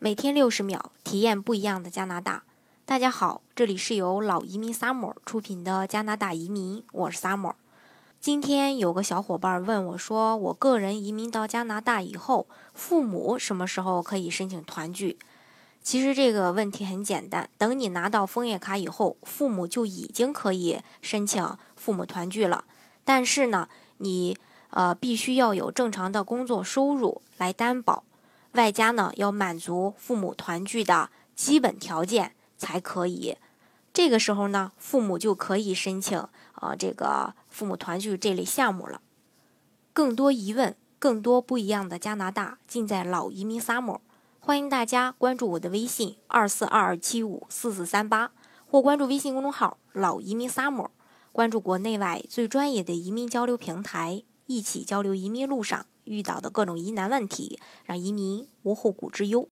每天六十秒，体验不一样的加拿大。大家好，这里是由老移民 Summer 出品的加拿大移民，我是 Summer。今天有个小伙伴问我说：“我个人移民到加拿大以后，父母什么时候可以申请团聚？”其实这个问题很简单，等你拿到枫叶卡以后，父母就已经可以申请父母团聚了。但是呢，你呃必须要有正常的工作收入来担保。外加呢，要满足父母团聚的基本条件才可以。这个时候呢，父母就可以申请呃这个父母团聚这类项目了。更多疑问，更多不一样的加拿大，尽在老移民 summer。欢迎大家关注我的微信二四二二七五四四三八，或关注微信公众号老移民 summer，关注国内外最专业的移民交流平台，一起交流移民路上。遇到的各种疑难问题，让移民无后顾之忧。